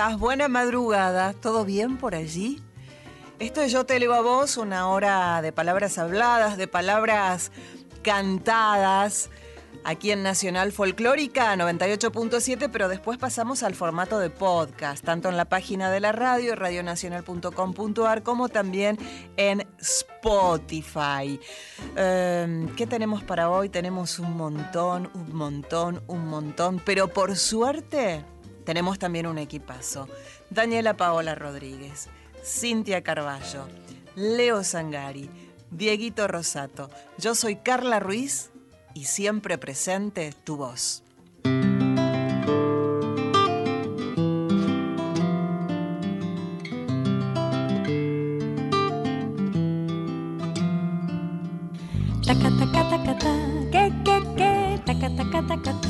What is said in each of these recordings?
Estás? Buena madrugada. ¿Todo bien por allí? Esto es Yo te leo a vos, una hora de palabras habladas, de palabras cantadas, aquí en Nacional Folclórica 98.7, pero después pasamos al formato de podcast, tanto en la página de la radio, radionacional.com.ar, como también en Spotify. Eh, ¿Qué tenemos para hoy? Tenemos un montón, un montón, un montón, pero por suerte tenemos también un equipazo. Daniela Paola Rodríguez, Cintia Carballo, Leo Sangari, Dieguito Rosato. Yo soy Carla Ruiz y siempre presente tu voz. Taca, taca, taca.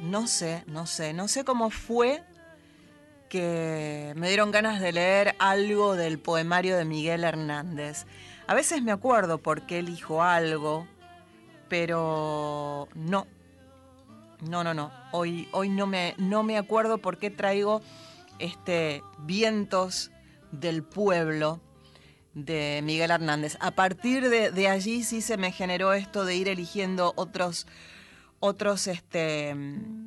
No sé, no sé, no sé cómo fue que me dieron ganas de leer algo del poemario de Miguel Hernández. A veces me acuerdo por qué elijo algo, pero no. No, no, no. Hoy, hoy no, me, no me acuerdo por qué traigo este Vientos del Pueblo de Miguel Hernández. A partir de, de allí sí se me generó esto de ir eligiendo otros, otros, este, mm,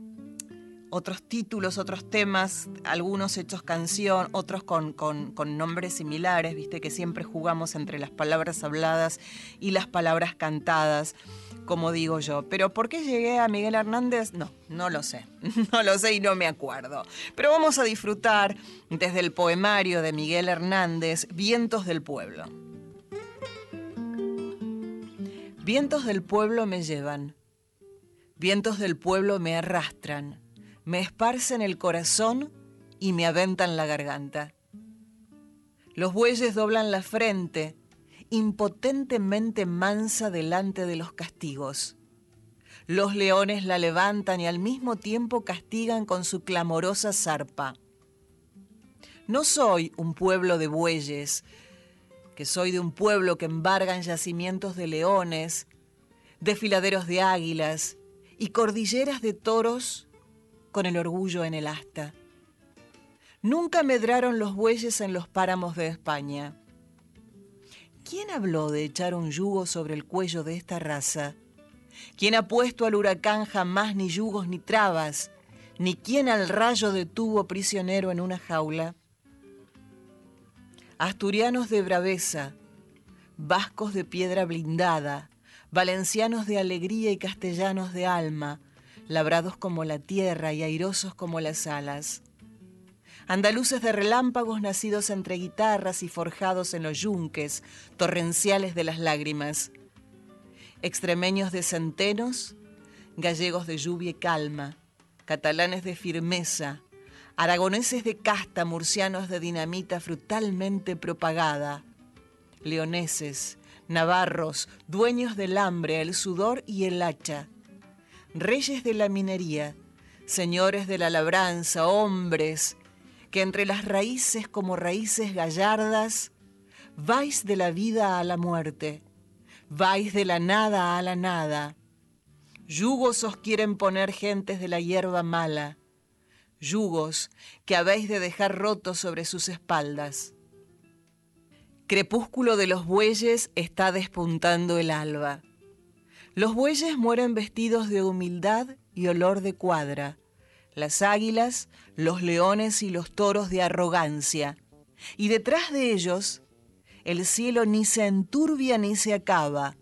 otros títulos, otros temas, algunos hechos canción, otros con, con- con nombres similares, viste que siempre jugamos entre las palabras habladas y las palabras cantadas, como digo yo. Pero ¿por qué llegué a Miguel Hernández? No, no lo sé. No lo sé y no me acuerdo. Pero vamos a disfrutar desde el poemario de Miguel Hernández, Vientos del Pueblo. Vientos del pueblo me llevan, vientos del pueblo me arrastran, me esparcen el corazón y me aventan la garganta. Los bueyes doblan la frente, impotentemente mansa delante de los castigos. Los leones la levantan y al mismo tiempo castigan con su clamorosa zarpa. No soy un pueblo de bueyes, que soy de un pueblo que embargan yacimientos de leones, desfiladeros de águilas y cordilleras de toros con el orgullo en el asta. Nunca medraron los bueyes en los páramos de España. ¿Quién habló de echar un yugo sobre el cuello de esta raza? ¿Quién ha puesto al huracán jamás ni yugos ni trabas? ¿Ni quién al rayo detuvo prisionero en una jaula? Asturianos de braveza, vascos de piedra blindada, valencianos de alegría y castellanos de alma, labrados como la tierra y airosos como las alas. Andaluces de relámpagos nacidos entre guitarras y forjados en los yunques, torrenciales de las lágrimas. Extremeños de centenos, gallegos de lluvia y calma, catalanes de firmeza, aragoneses de casta, murcianos de dinamita frutalmente propagada, leoneses, navarros, dueños del hambre, el sudor y el hacha, reyes de la minería, señores de la labranza, hombres, que entre las raíces como raíces gallardas, vais de la vida a la muerte, vais de la nada a la nada. Yugos os quieren poner gentes de la hierba mala, yugos que habéis de dejar rotos sobre sus espaldas. Crepúsculo de los bueyes está despuntando el alba. Los bueyes mueren vestidos de humildad y olor de cuadra. Las águilas, los leones y los toros de arrogancia. Y detrás de ellos, el cielo ni se enturbia ni se acaba.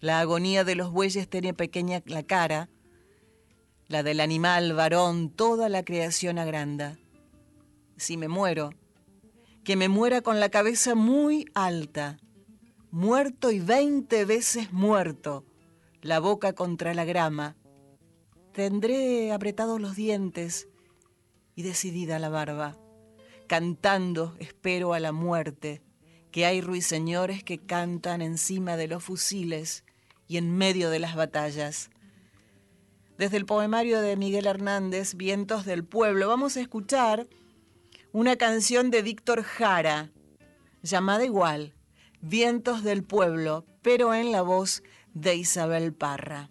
La agonía de los bueyes tiene pequeña la cara, la del animal varón, toda la creación agranda. Si me muero, que me muera con la cabeza muy alta, muerto y veinte veces muerto, la boca contra la grama. Tendré apretados los dientes y decidida la barba. Cantando espero a la muerte, que hay ruiseñores que cantan encima de los fusiles y en medio de las batallas. Desde el poemario de Miguel Hernández, Vientos del Pueblo, vamos a escuchar una canción de Víctor Jara, llamada igual, Vientos del Pueblo, pero en la voz de Isabel Parra.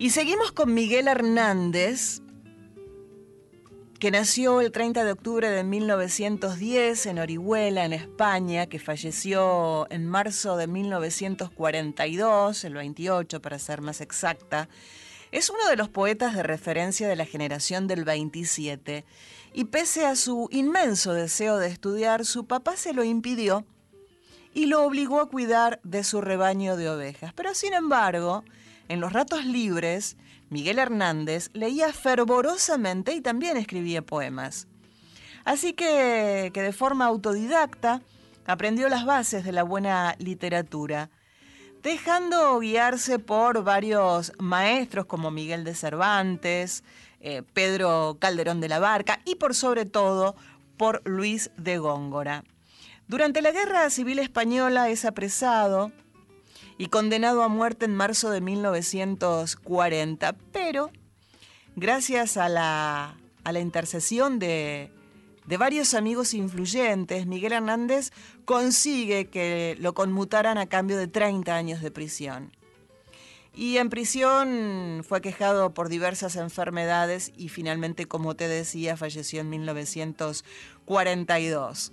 Y seguimos con Miguel Hernández, que nació el 30 de octubre de 1910 en Orihuela, en España, que falleció en marzo de 1942, el 28 para ser más exacta. Es uno de los poetas de referencia de la generación del 27 y pese a su inmenso deseo de estudiar, su papá se lo impidió y lo obligó a cuidar de su rebaño de ovejas. Pero sin embargo, en los ratos libres, Miguel Hernández leía fervorosamente y también escribía poemas. Así que, de forma autodidacta aprendió las bases de la buena literatura, dejando guiarse por varios maestros como Miguel de Cervantes, eh, Pedro Calderón de la Barca y por sobre todo por Luis de Góngora. Durante la Guerra Civil Española es apresado y condenado a muerte en marzo de 1940, pero gracias a la, intercesión de, de varios amigos influyentes, Miguel Hernández consigue que lo conmutaran a cambio de 30 años de prisión. Y en prisión fue quejado por diversas enfermedades y finalmente, como te decía, falleció en 1942.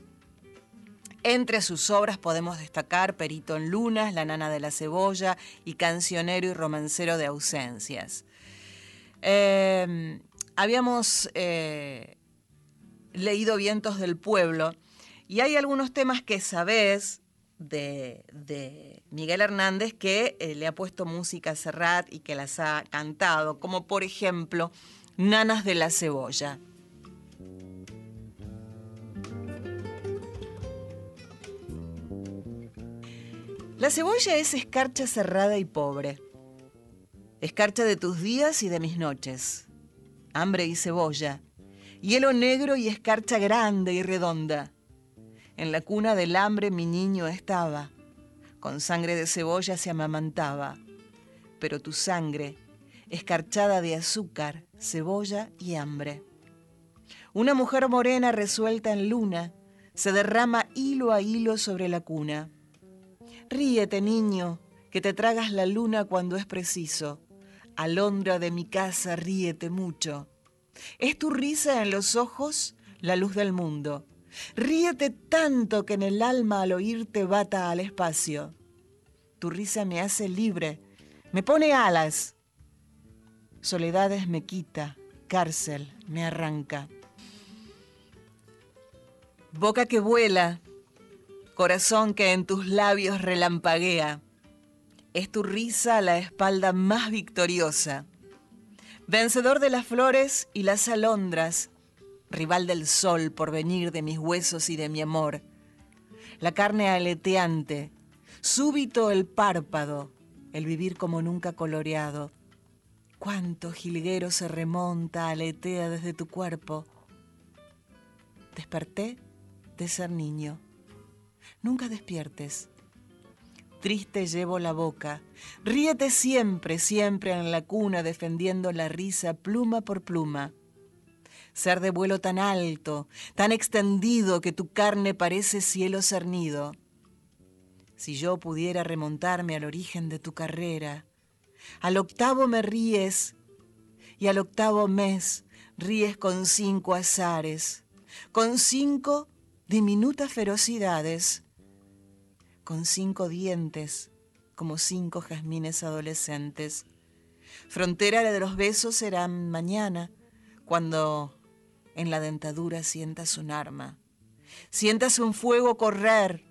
Entre sus obras podemos destacar Perito en Lunas, La Nana de la Cebolla y Cancionero y Romancero de Ausencias. Eh, habíamos eh, leído Vientos del Pueblo y hay algunos temas que sabes de, Miguel Hernández que eh, le ha puesto música a Serrat y que las ha cantado, como por ejemplo Nanas de la Cebolla. La cebolla es escarcha cerrada y pobre. Escarcha de tus días y de mis noches. Hambre y cebolla. Hielo negro y escarcha grande y redonda. En la cuna del hambre mi niño estaba. Con sangre de cebolla se amamantaba. Pero tu sangre, escarchada de azúcar, cebolla y hambre. Una mujer morena resuelta en luna se derrama hilo a hilo sobre la cuna. Ríete, niño, que te tragas la luna cuando es preciso. Alondra de mi casa, ríete mucho. Es tu risa en los ojos la luz del mundo. Ríete tanto que en el alma al oírte bata al espacio. Tu risa me hace libre, me pone alas. Soledades me quita, cárcel me arranca. Boca que vuela, corazón que en tus labios relampaguea, es tu risa la espalda más victoriosa. Vencedor de las flores y las alondras, rival del sol por venir de mis huesos y de mi amor. La carne aleteante, súbito el párpado, el vivir como nunca coloreado. Cuánto jilguero se remonta, aletea desde tu cuerpo. Desperté de ser niño nunca despiertes. Triste llevo la boca, ríete siempre, siempre en la cuna defendiendo la risa pluma por pluma. Ser de vuelo tan alto, tan extendido que tu carne parece cielo cernido. Si yo pudiera remontarme al origen de tu carrera, al octavo me ríes y al octavo mes ríes con cinco azares, con cinco diminutas ferocidades con cinco dientes, como cinco jazmines adolescentes. Frontera de los besos será mañana, cuando en la dentadura sientas un arma. Sientas un fuego correr,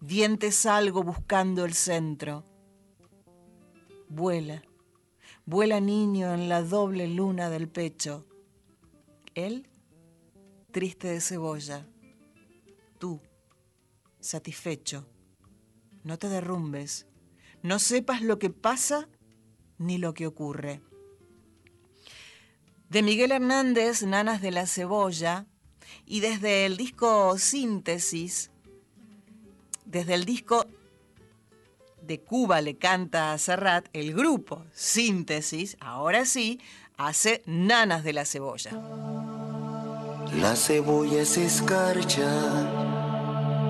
dientes algo buscando el centro. Vuela, vuela niño en la doble luna del pecho. Él, triste de cebolla. Tú, satisfecho no te derrumbes, no sepas lo que pasa ni lo que ocurre. De Miguel Hernández, Nanas de la Cebolla, y desde el disco Síntesis, desde el disco de Cuba le canta a Serrat, el grupo Síntesis, ahora sí, hace Nanas de la Cebolla. La cebolla se escarcha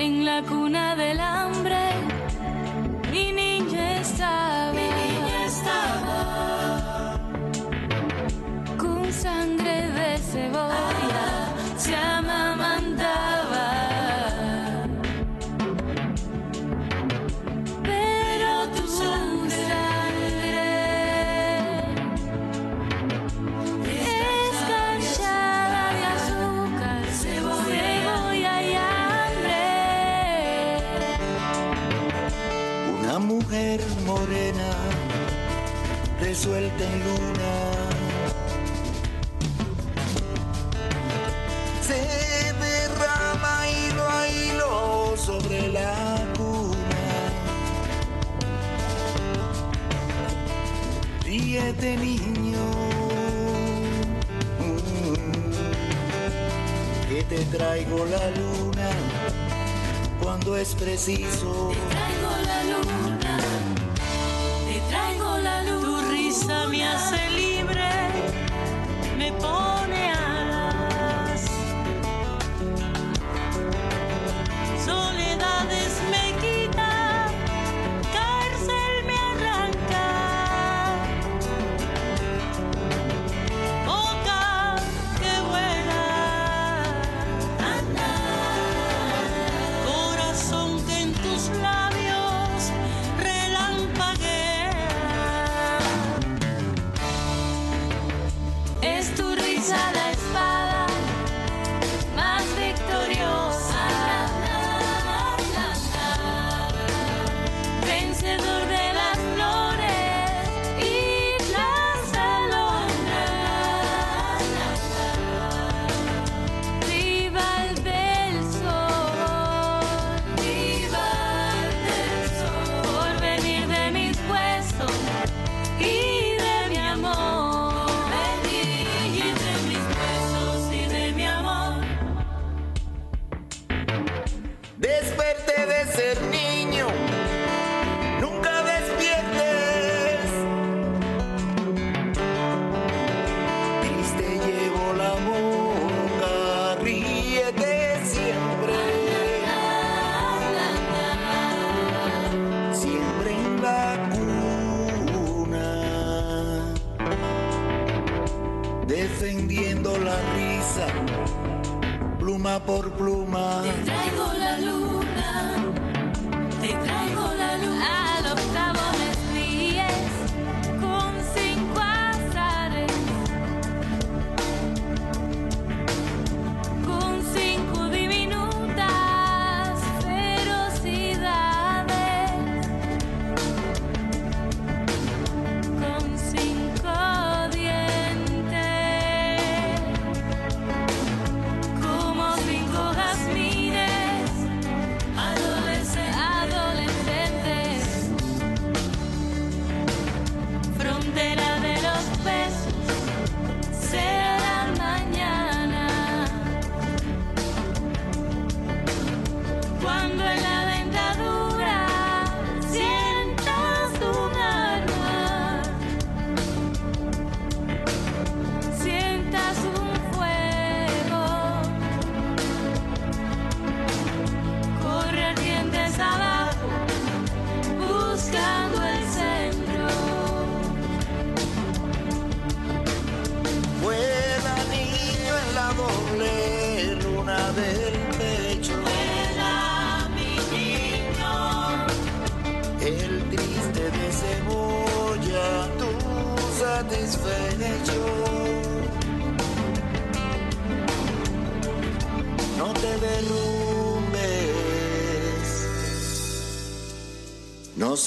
en la cuna del hambre. Mi niña estaba, mi niña estaba con sangre de cebolla. Se ama luna. Se derrama hilo a hilo sobre la cuna. Ríete niño, que te traigo la luna cuando es preciso. Te traigo la luna, te traigo la luna me hace libre, me pone a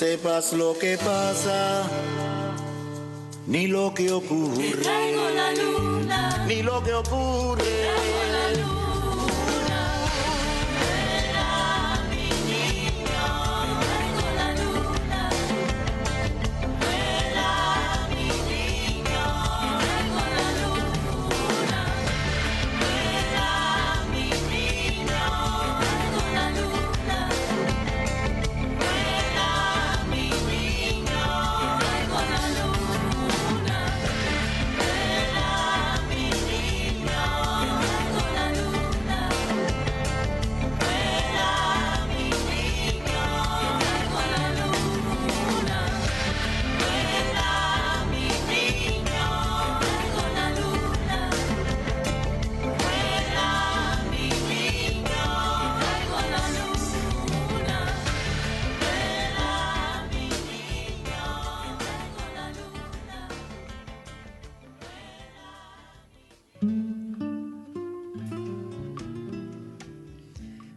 sepas lo que pasa, ni lo que ocurre. Te la luna, ni lo que ocurre.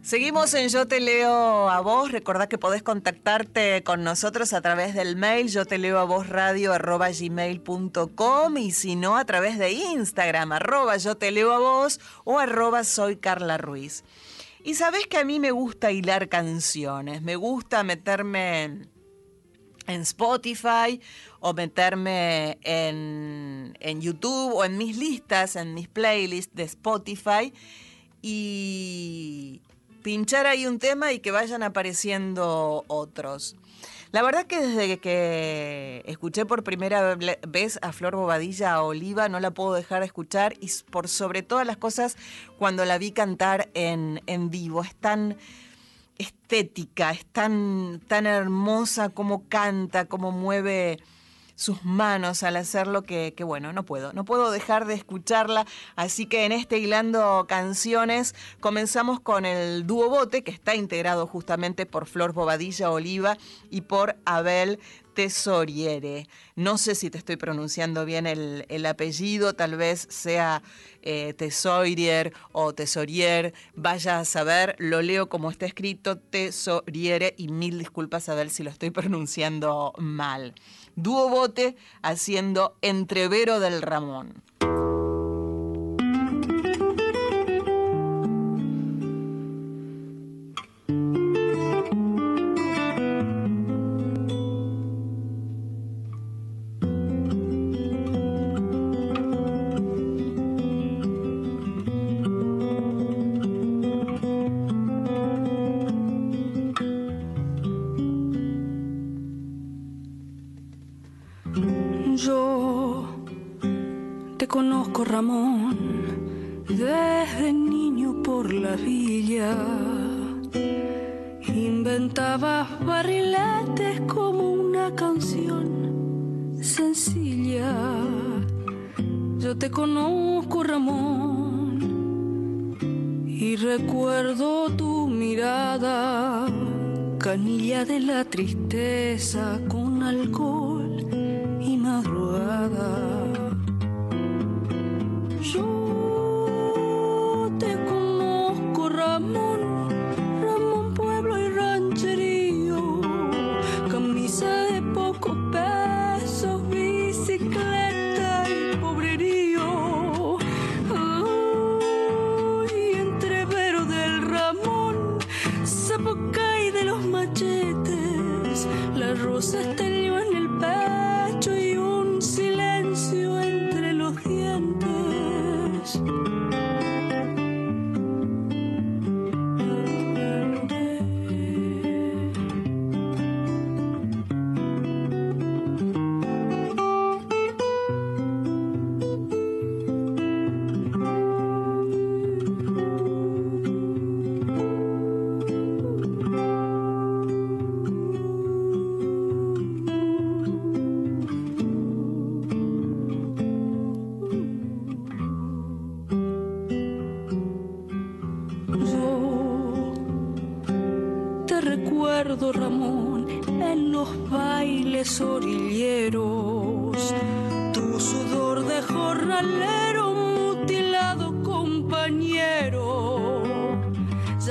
Seguimos en Yo Te Leo a Vos. Recordá que podés contactarte con nosotros a través del mail yo te leo a vos radio arroba gmail.com y si no a través de Instagram arroba yo te leo a vos o arroba soy Carla Ruiz. Y sabés que a mí me gusta hilar canciones, me gusta meterme en Spotify o meterme en, en YouTube o en mis listas, en mis playlists de Spotify y pinchar ahí un tema y que vayan apareciendo otros. La verdad que desde que escuché por primera vez a Flor Bobadilla, a Oliva, no la puedo dejar de escuchar y por sobre todas las cosas cuando la vi cantar en, en vivo. Es tan estética, es tan, tan hermosa como canta, como mueve sus manos al hacerlo que, que, bueno, no puedo, no puedo dejar de escucharla. Así que en este Hilando Canciones comenzamos con el dúo bote que está integrado justamente por Flor Bobadilla Oliva y por Abel Tesoriere. No sé si te estoy pronunciando bien el, el apellido, tal vez sea eh, Tesorier o Tesorier, vaya a saber, lo leo como está escrito, Tesoriere, y mil disculpas a ver si lo estoy pronunciando mal. Dúo Bote haciendo Entrevero del Ramón. Yo te conozco, Ramón, desde niño por la villa. Inventabas barriletes como una canción sencilla. Yo te conozco, Ramón, y recuerdo tu mirada, canilla de la tristeza con alcohol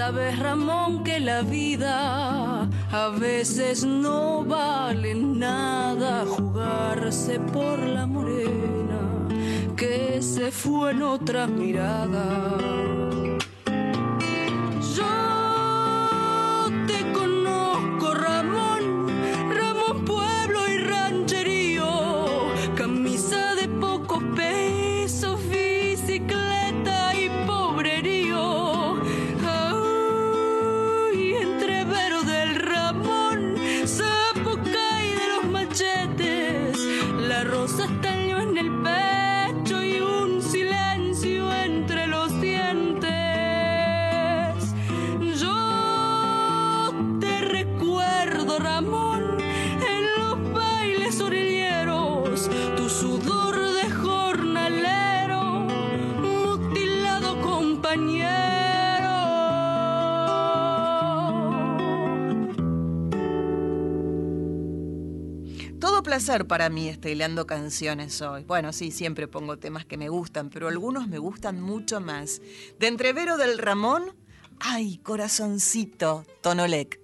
Ya ves, Ramón, que la vida a veces no vale nada jugarse por la morena que se fue en otra mirada. Placer para mí estar hilando canciones hoy. Bueno, sí, siempre pongo temas que me gustan, pero algunos me gustan mucho más. De Entrevero del Ramón Ay, corazoncito, Tonolec.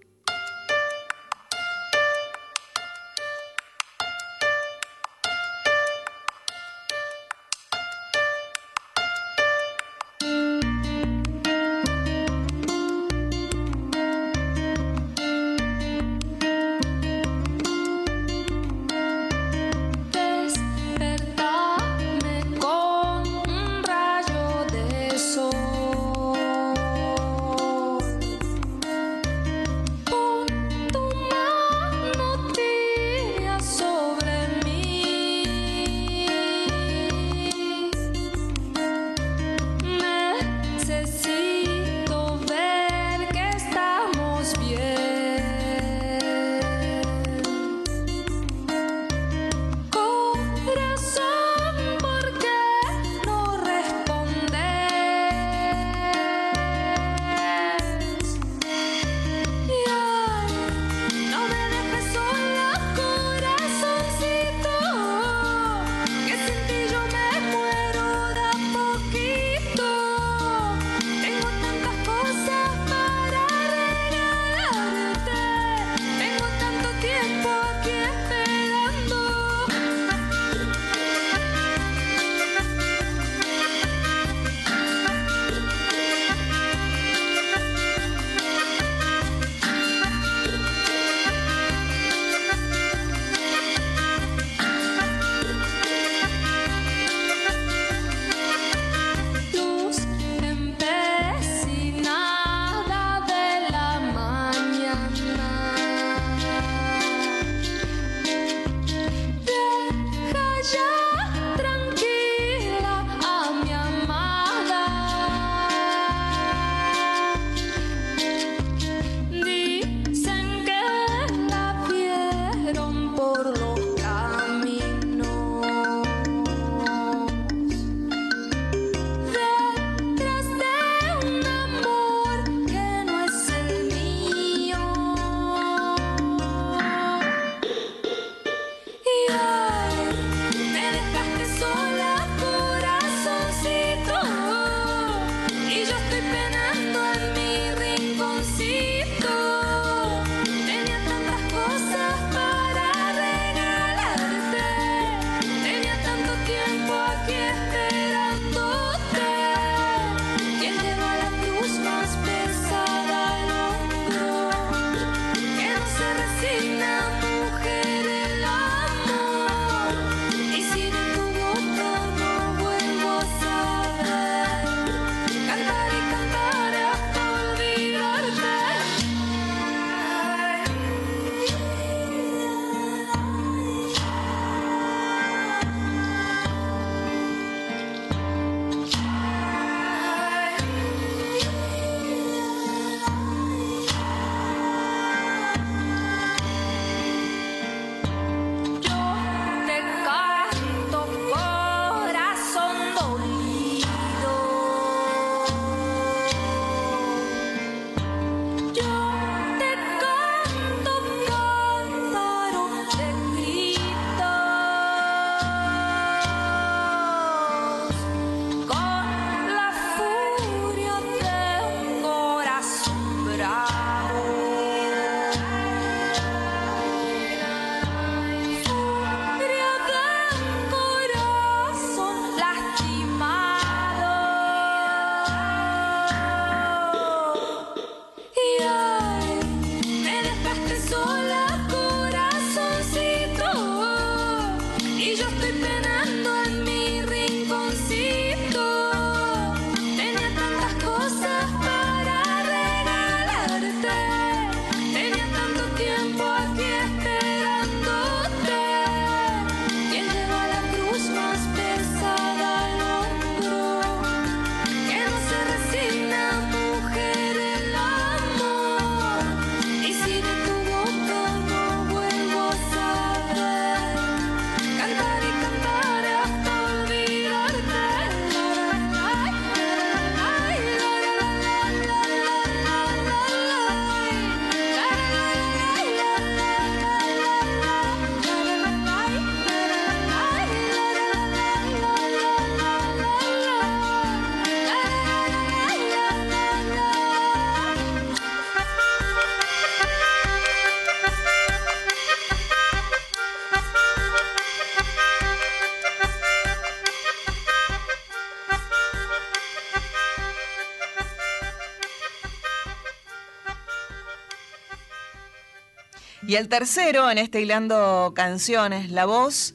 Y el tercero, en este hilando canciones, la voz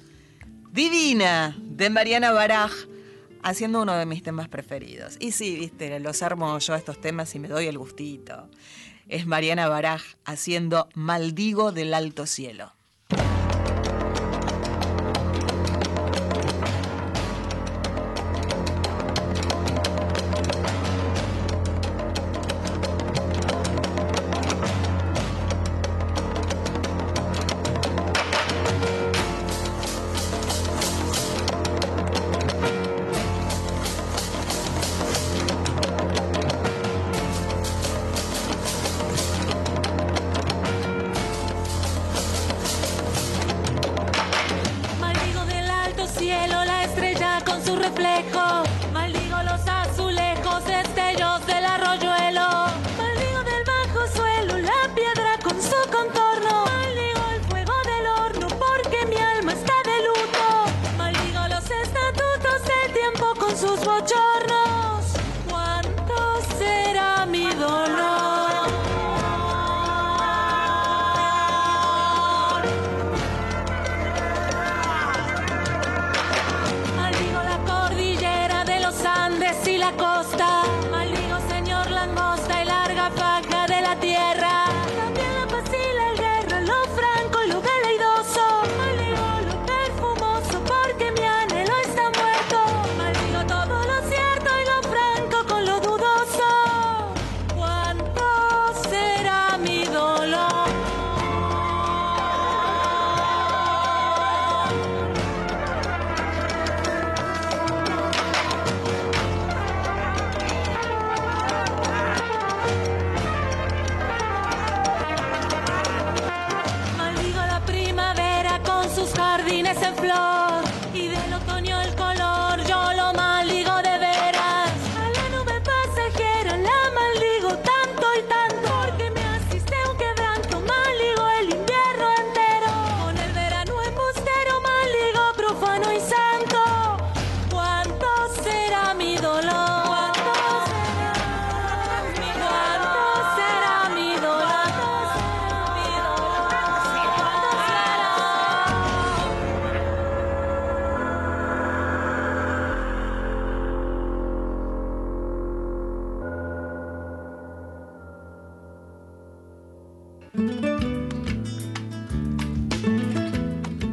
divina de Mariana Baraj, haciendo uno de mis temas preferidos. Y sí, viste, los armo yo estos temas y me doy el gustito. Es Mariana Baraj haciendo Maldigo del Alto Cielo. Reflejo.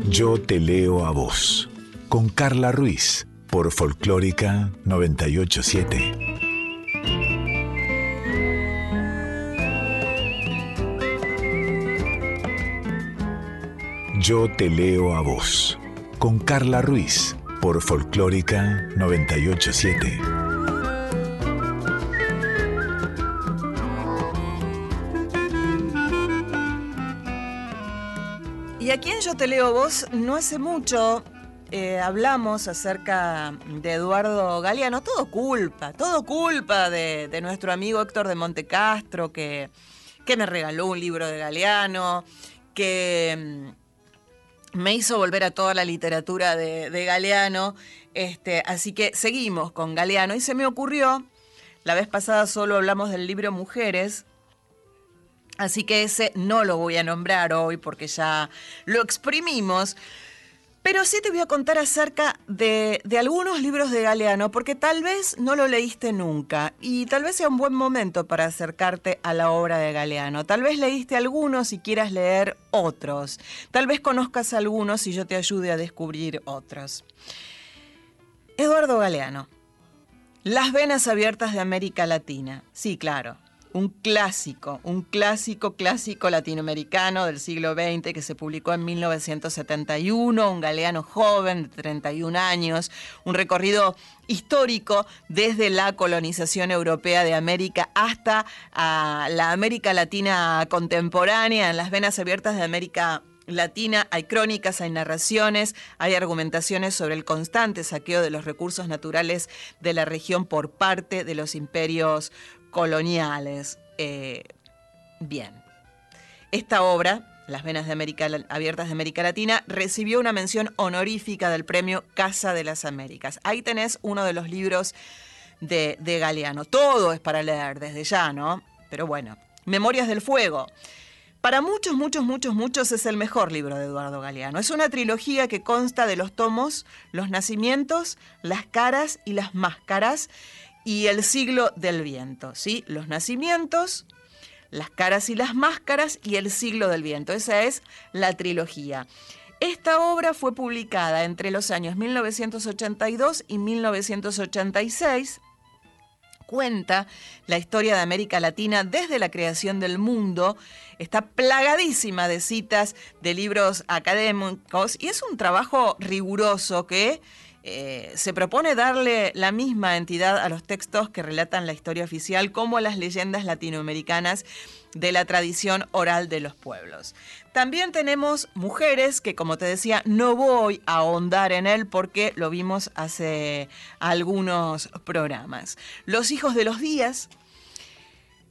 Yo te leo a vos. Con Carla Ruiz. Por Folclórica 987. Yo te leo a vos. Con Carla Ruiz. Por Folclórica 987. Leo Vos, no hace mucho eh, hablamos acerca de Eduardo Galeano. Todo culpa, todo culpa de, de nuestro amigo Héctor de Montecastro, que, que me regaló un libro de Galeano, que mm, me hizo volver a toda la literatura de, de Galeano. Este, así que seguimos con Galeano. Y se me ocurrió, la vez pasada solo hablamos del libro Mujeres, Así que ese no lo voy a nombrar hoy porque ya lo exprimimos. Pero sí te voy a contar acerca de, algunos libros de Galeano, porque tal vez no lo leíste nunca y tal vez sea un buen momento para acercarte a la obra de Galeano. Tal vez leíste algunos y quieras leer otros. Tal vez conozcas algunos y yo te ayude a descubrir otros. Eduardo Galeano. Las venas abiertas de América Latina. Sí, claro un clásico, un clásico, clásico latinoamericano del siglo XX que se publicó en 1971, un galeano joven de 31 años, un recorrido histórico desde la colonización europea de América hasta uh, la América Latina contemporánea, en las venas abiertas de América Latina hay crónicas, hay narraciones, hay argumentaciones sobre el constante saqueo de los recursos naturales de la región por parte de los imperios coloniales. Eh, bien. Esta obra, Las Venas de América, Abiertas de América Latina, recibió una mención honorífica del premio Casa de las Américas. Ahí tenés uno de los libros de, de Galeano. Todo es para leer desde ya, ¿no? Pero bueno, Memorias del Fuego. Para muchos, muchos, muchos, muchos es el mejor libro de Eduardo Galeano. Es una trilogía que consta de los tomos Los nacimientos, las caras y las máscaras y el siglo del viento. ¿sí? Los nacimientos, las caras y las máscaras y el siglo del viento. Esa es la trilogía. Esta obra fue publicada entre los años 1982 y 1986 cuenta la historia de América Latina desde la creación del mundo. Está plagadísima de citas de libros académicos y es un trabajo riguroso que eh, se propone darle la misma entidad a los textos que relatan la historia oficial como a las leyendas latinoamericanas de la tradición oral de los pueblos. También tenemos mujeres que, como te decía, no voy a ahondar en él porque lo vimos hace algunos programas. Los hijos de los días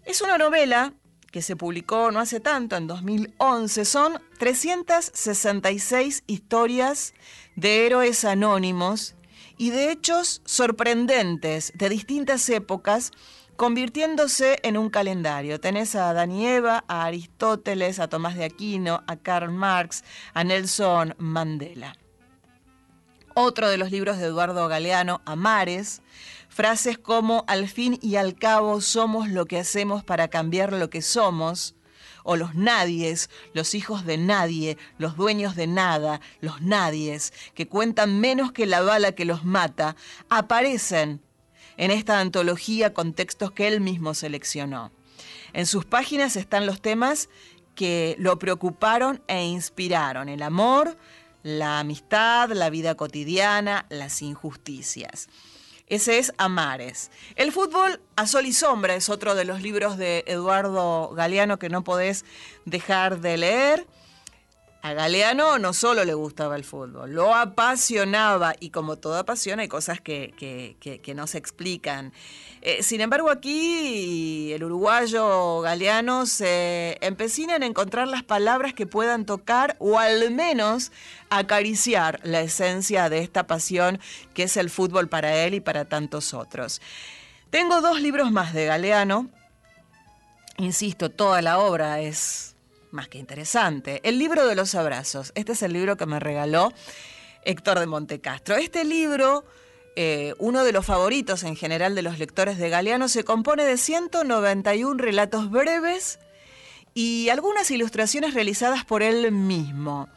es una novela que se publicó no hace tanto, en 2011. Son 366 historias de héroes anónimos y de hechos sorprendentes de distintas épocas convirtiéndose en un calendario. Tenés a Danieva, a Aristóteles, a Tomás de Aquino, a Karl Marx, a Nelson Mandela. Otro de los libros de Eduardo Galeano, Amares, frases como al fin y al cabo somos lo que hacemos para cambiar lo que somos, o los nadies, los hijos de nadie, los dueños de nada, los nadies, que cuentan menos que la bala que los mata, aparecen en esta antología con textos que él mismo seleccionó. En sus páginas están los temas que lo preocuparon e inspiraron, el amor, la amistad, la vida cotidiana, las injusticias. Ese es Amares. El fútbol a sol y sombra es otro de los libros de Eduardo Galeano que no podés dejar de leer. A Galeano no solo le gustaba el fútbol, lo apasionaba y como toda pasión hay cosas que, que, no se explican. Eh, sin embargo, aquí el uruguayo Galeano se empecina en encontrar las palabras que puedan tocar o al menos acariciar la esencia de esta pasión que es el fútbol para él y para tantos otros. Tengo dos libros más de Galeano. Insisto, toda la obra es más que interesante. El libro de los abrazos. Este es el libro que me regaló Héctor de Montecastro. Este libro, eh, uno de los favoritos en general de los lectores de Galeano, se compone de 191 relatos breves y algunas ilustraciones realizadas por él mismo.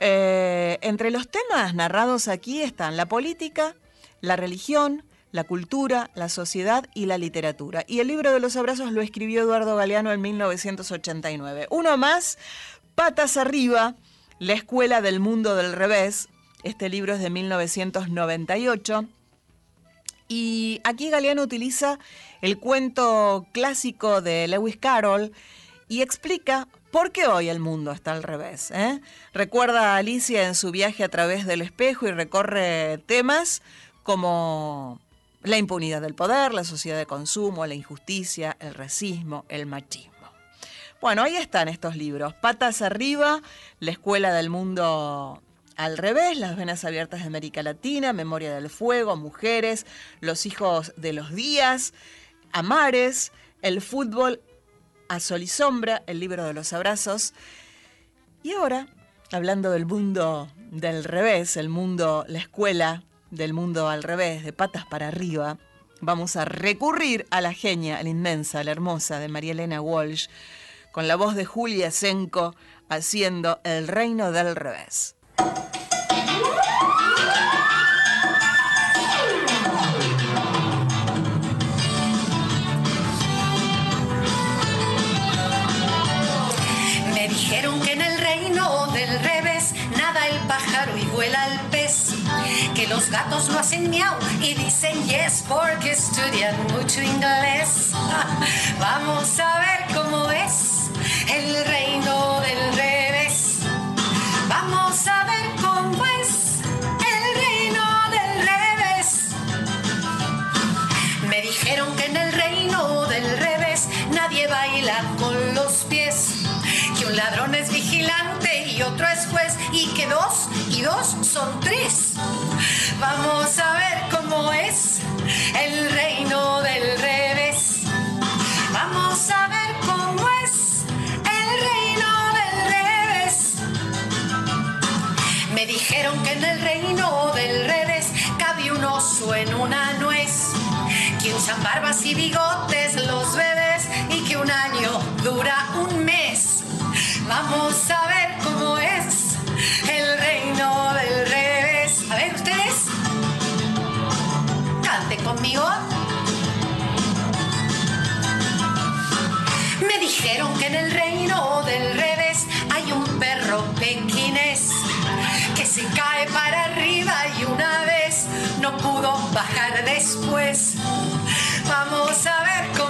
Eh, entre los temas narrados aquí están la política, la religión, la cultura, la sociedad y la literatura. Y el libro de los abrazos lo escribió Eduardo Galeano en 1989. Uno más, Patas arriba, La escuela del mundo del revés. Este libro es de 1998. Y aquí Galeano utiliza el cuento clásico de Lewis Carroll y explica por qué hoy el mundo está al revés. ¿eh? Recuerda a Alicia en su viaje a través del espejo y recorre temas como la impunidad del poder, la sociedad de consumo, la injusticia, el racismo, el machismo. Bueno, ahí están estos libros. Patas arriba, la escuela del mundo al revés, las venas abiertas de América Latina, Memoria del Fuego, Mujeres, Los hijos de los días, Amares, el fútbol a sol y sombra, el libro de los abrazos. Y ahora, hablando del mundo del revés, el mundo, la escuela del mundo al revés, de patas para arriba, vamos a recurrir a la genia, la inmensa, la hermosa de María Elena Walsh, con la voz de Julia Senko haciendo El reino del revés. Me dijeron que en el reino del revés nada el pájaro y vuela el pez que los gatos no hacen miau y dicen yes porque estudian mucho inglés. Vamos a ver cómo es el reino del revés. un ladrón es vigilante y otro es juez y que dos y dos son tres. Vamos a ver cómo es el reino del revés. Vamos a ver cómo es el reino del revés. Me dijeron que en el reino del revés cabe un oso en una nuez, que usan barbas y bigotes los bebés y que un año dura un Vamos a ver cómo es el reino del revés. A ver, ustedes. Canten conmigo. Me dijeron que en el reino del revés hay un perro pequinés que se cae para arriba y una vez no pudo bajar después. Vamos a ver cómo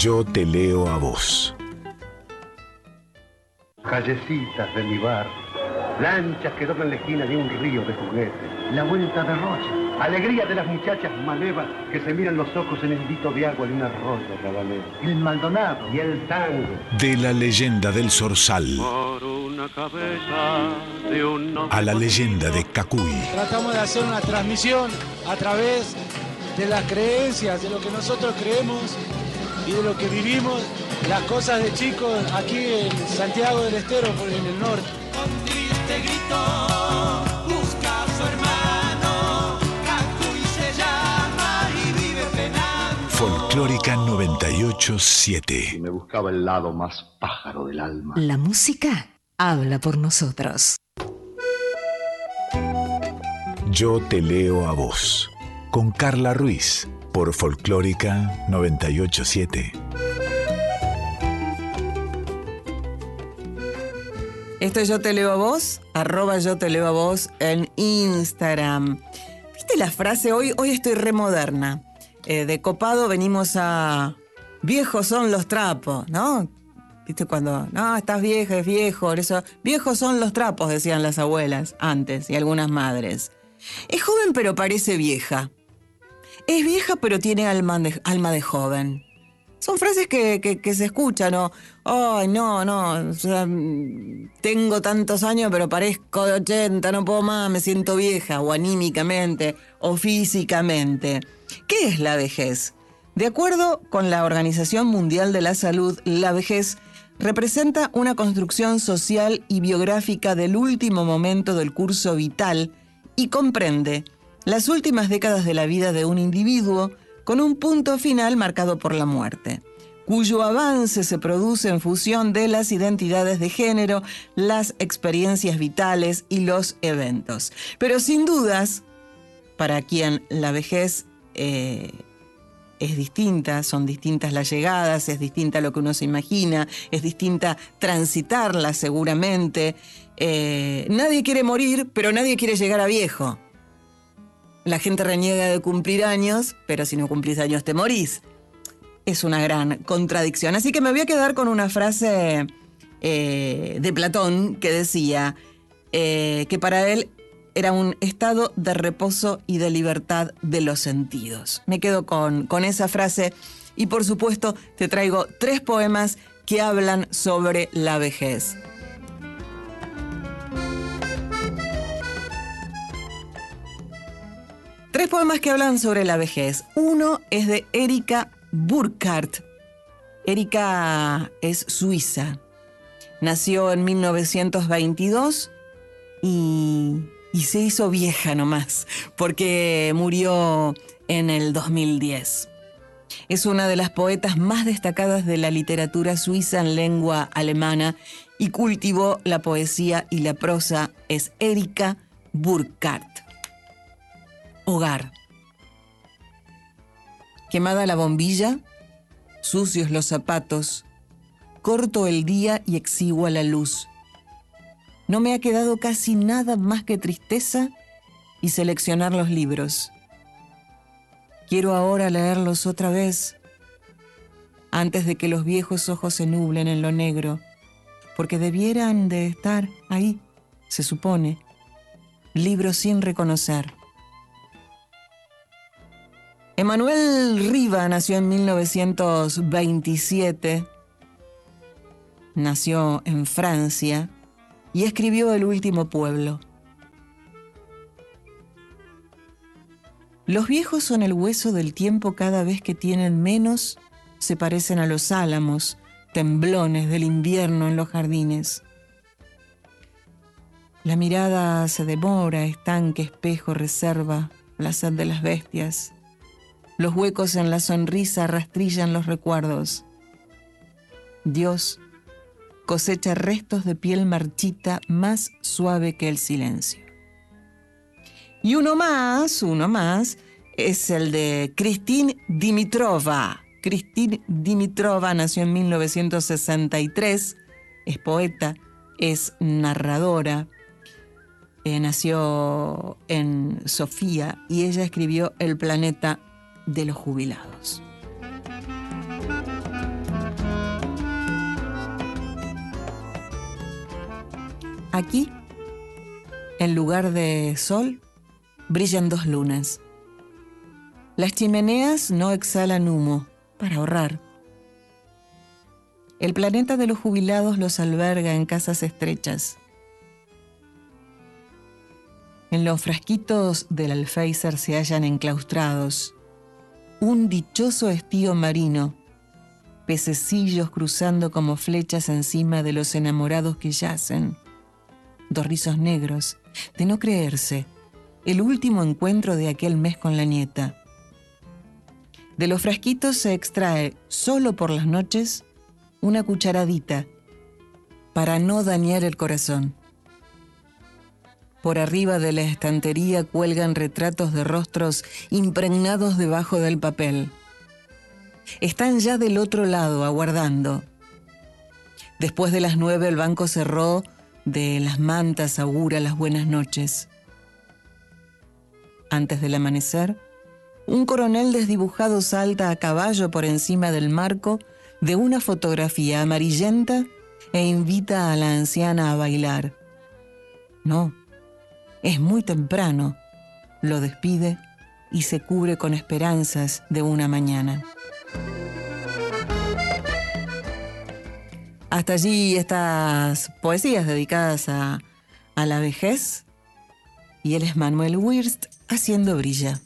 Yo te leo a vos. Callecitas de mi bar, lanchas que doblan la esquina de un río de juguetes, la vuelta de Rocha, alegría de las muchachas malevas que se miran los ojos en el dito de agua de un arroyo rabanero, el Maldonado y el tango. De la leyenda del Zorzal Por una cabeza de un a la leyenda de Cacuy. Tratamos de hacer una transmisión a través de las creencias, de lo que nosotros creemos y de lo que vivimos, las cosas de chicos aquí en Santiago del Estero, por en el norte. Con triste grito busca a su hermano, Cacuy se llama y vive penando. Folclórica 987. Y me buscaba el lado más pájaro del alma. La música habla por nosotros. Yo te leo a vos. Con Carla Ruiz. Por Folclórica 987. Esto es Yo Te Leo a Vos, arroba Yo Te Leo a Vos en Instagram. ¿Viste la frase? Hoy, hoy estoy remoderna. Eh, de copado venimos a... Viejos son los trapos, ¿no? ¿Viste cuando... No, estás vieja, es viejo, eso... Viejos son los trapos, decían las abuelas antes y algunas madres. Es joven pero parece vieja. Es vieja pero tiene alma de, joven. Son frases que, se escuchan, ¿no? Ay, no, no, o mm, tengo tantos años pero parezco de 80, no puedo más, me siento vieja, o anímicamente, o físicamente. ¿Qué es la vejez? De acuerdo con la Organización Mundial de la Salud, la vejez representa una construcción social y biográfica del último momento del curso vital y comprende las últimas décadas de la vida de un individuo con un punto final marcado por la muerte, cuyo avance se produce en función de las identidades de género, las experiencias vitales y los eventos. Pero sin dudas, para quien la vejez eh, es distinta, son distintas las llegadas, es distinta lo que uno se imagina, es distinta transitarla seguramente. Eh, nadie quiere morir, pero nadie quiere llegar a viejo. La gente reniega de cumplir años, pero si no cumplís años te morís. Es una gran contradicción. Así que me voy a quedar con una frase eh, de Platón que decía eh, que para él era un estado de reposo y de libertad de los sentidos. Me quedo con, con esa frase y por supuesto te traigo tres poemas que hablan sobre la vejez. Tres poemas que hablan sobre la vejez. Uno es de Erika Burkhardt. Erika es suiza. Nació en 1922 y, se hizo vieja nomás, porque murió en el 2010. Es una de las poetas más destacadas de la literatura suiza en lengua alemana y cultivó la poesía y la prosa. Es Erika Burkhardt. Hogar. Quemada la bombilla, sucios los zapatos, corto el día y exigua la luz. No me ha quedado casi nada más que tristeza y seleccionar los libros. Quiero ahora leerlos otra vez, antes de que los viejos ojos se nublen en lo negro, porque debieran de estar ahí, se supone, libros sin reconocer. Emanuel Riva nació en 1927, nació en Francia y escribió El último pueblo. Los viejos son el hueso del tiempo cada vez que tienen menos, se parecen a los álamos, temblones del invierno en los jardines. La mirada se demora, estanque, espejo, reserva, la sed de las bestias. Los huecos en la sonrisa rastrillan los recuerdos. Dios cosecha restos de piel marchita más suave que el silencio. Y uno más, uno más, es el de Christine Dimitrova. Christine Dimitrova nació en 1963, es poeta, es narradora, eh, nació en Sofía y ella escribió El planeta de los jubilados. Aquí, en lugar de sol, brillan dos lunas. Las chimeneas no exhalan humo para ahorrar. El planeta de los jubilados los alberga en casas estrechas. En los frasquitos del alféizar se hallan enclaustrados un dichoso estío marino, pececillos cruzando como flechas encima de los enamorados que yacen, dos rizos negros, de no creerse, el último encuentro de aquel mes con la nieta. De los frasquitos se extrae, solo por las noches, una cucharadita para no dañar el corazón. Por arriba de la estantería cuelgan retratos de rostros impregnados debajo del papel. Están ya del otro lado, aguardando. Después de las nueve el banco cerró, de las mantas augura las buenas noches. Antes del amanecer, un coronel desdibujado salta a caballo por encima del marco de una fotografía amarillenta e invita a la anciana a bailar. No, es muy temprano. Lo despide y se cubre con esperanzas de una mañana. Hasta allí estas poesías dedicadas a, a la vejez. Y él es Manuel Wirst haciendo brilla.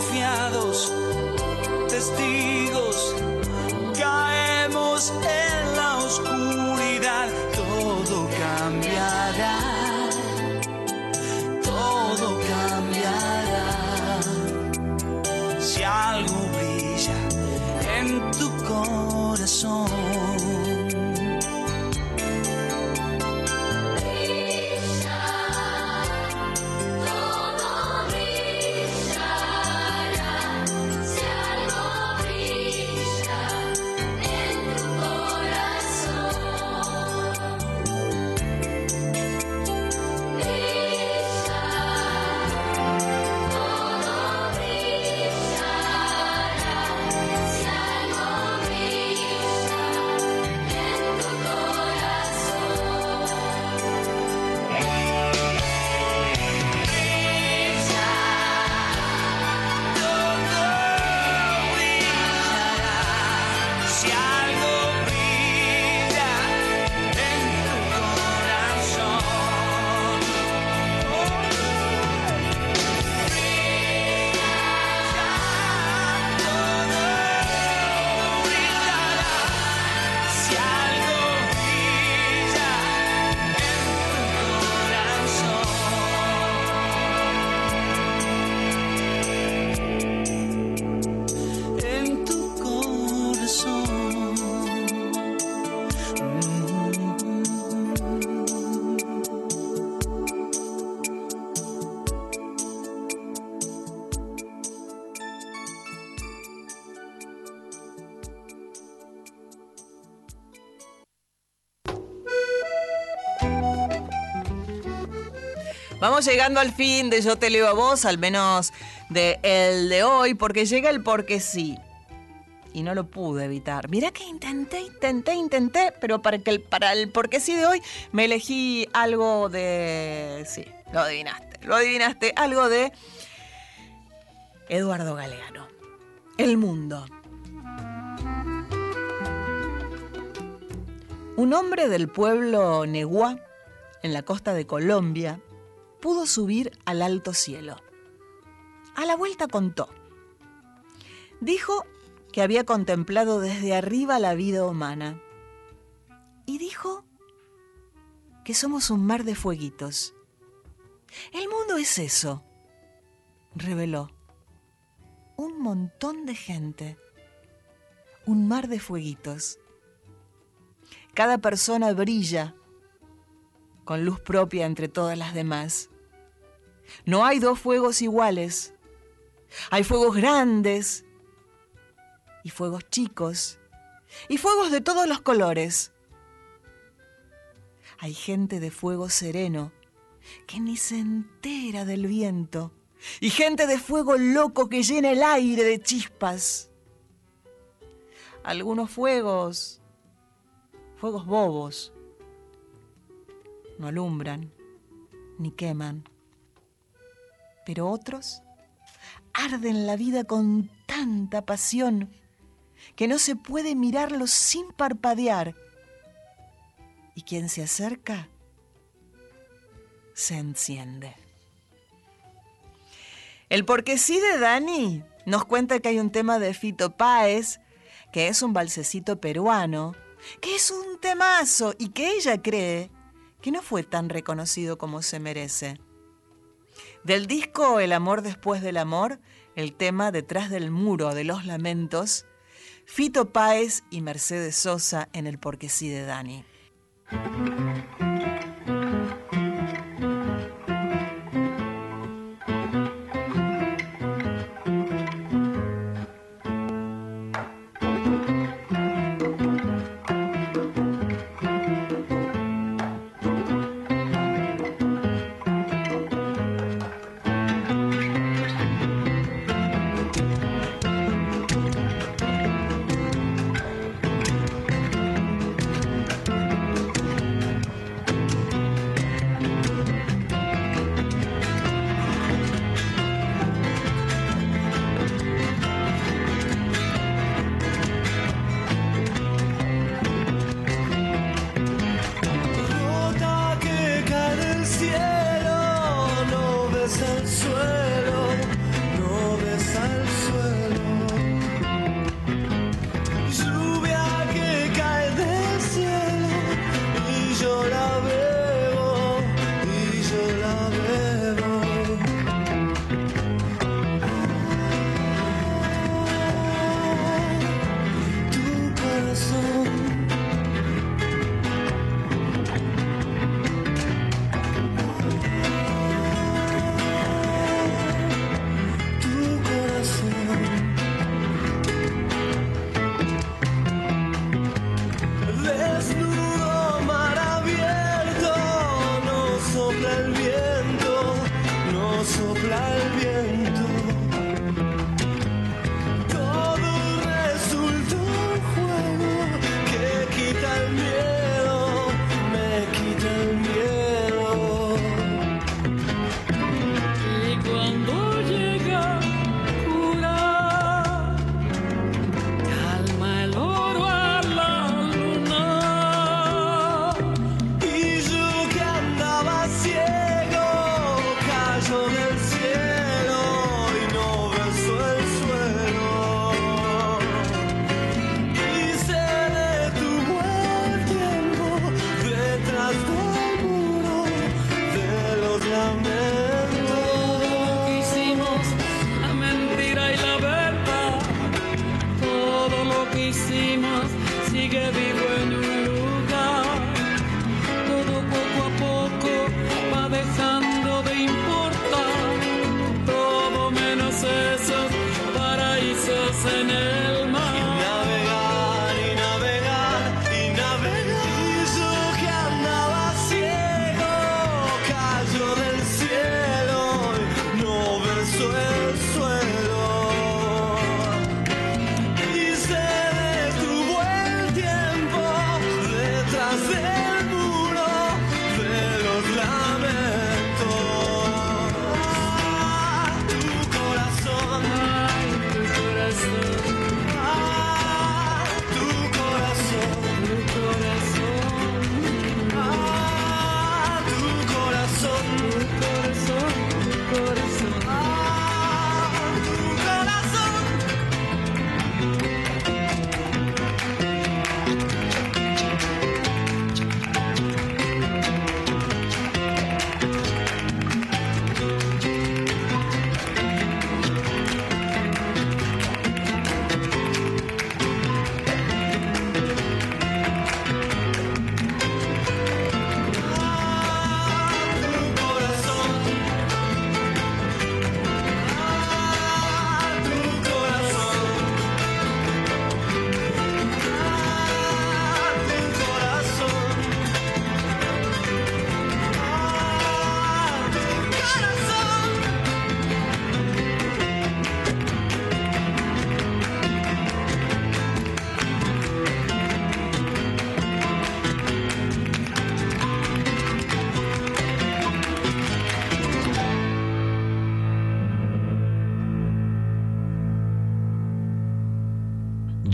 Igual. Porfiados, testigos, Vamos llegando al fin de Yo te leo a vos, al menos de el de hoy, porque llega el porque sí. Y no lo pude evitar. Mirá que intenté, intenté, intenté, pero para, que el, para el porque sí de hoy me elegí algo de... Sí, lo adivinaste, lo adivinaste, algo de Eduardo Galeano. El mundo. Un hombre del pueblo Neguá, en la costa de Colombia, pudo subir al alto cielo. A la vuelta contó. Dijo que había contemplado desde arriba la vida humana. Y dijo que somos un mar de fueguitos. El mundo es eso, reveló. Un montón de gente. Un mar de fueguitos. Cada persona brilla con luz propia entre todas las demás. No hay dos fuegos iguales. Hay fuegos grandes y fuegos chicos y fuegos de todos los colores. Hay gente de fuego sereno que ni se entera del viento y gente de fuego loco que llena el aire de chispas. Algunos fuegos, fuegos bobos, no alumbran ni queman, pero otros arden la vida con tanta pasión que no se puede mirarlos sin parpadear. Y quien se acerca se enciende. El porque sí de Dani nos cuenta que hay un tema de Fito Páez, que es un balsecito peruano, que es un temazo y que ella cree que no fue tan reconocido como se merece. Del disco El amor después del amor, el tema Detrás del muro de los lamentos, Fito Páez y Mercedes Sosa en el Porque sí de Dani.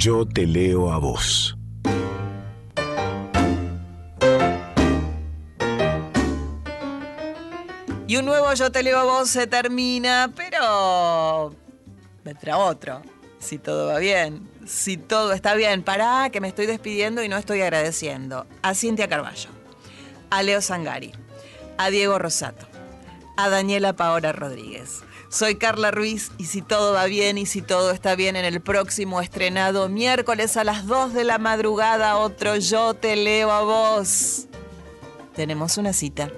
Yo te leo a vos. Y un nuevo Yo te leo a vos se termina, pero vendrá otro. Si todo va bien, si todo está bien. Pará, que me estoy despidiendo y no estoy agradeciendo. A Cintia Carballo, a Leo Sangari, a Diego Rosato, a Daniela Paola Rodríguez. Soy Carla Ruiz y si todo va bien y si todo está bien en el próximo estrenado miércoles a las 2 de la madrugada, otro Yo te leo a vos. Tenemos una cita.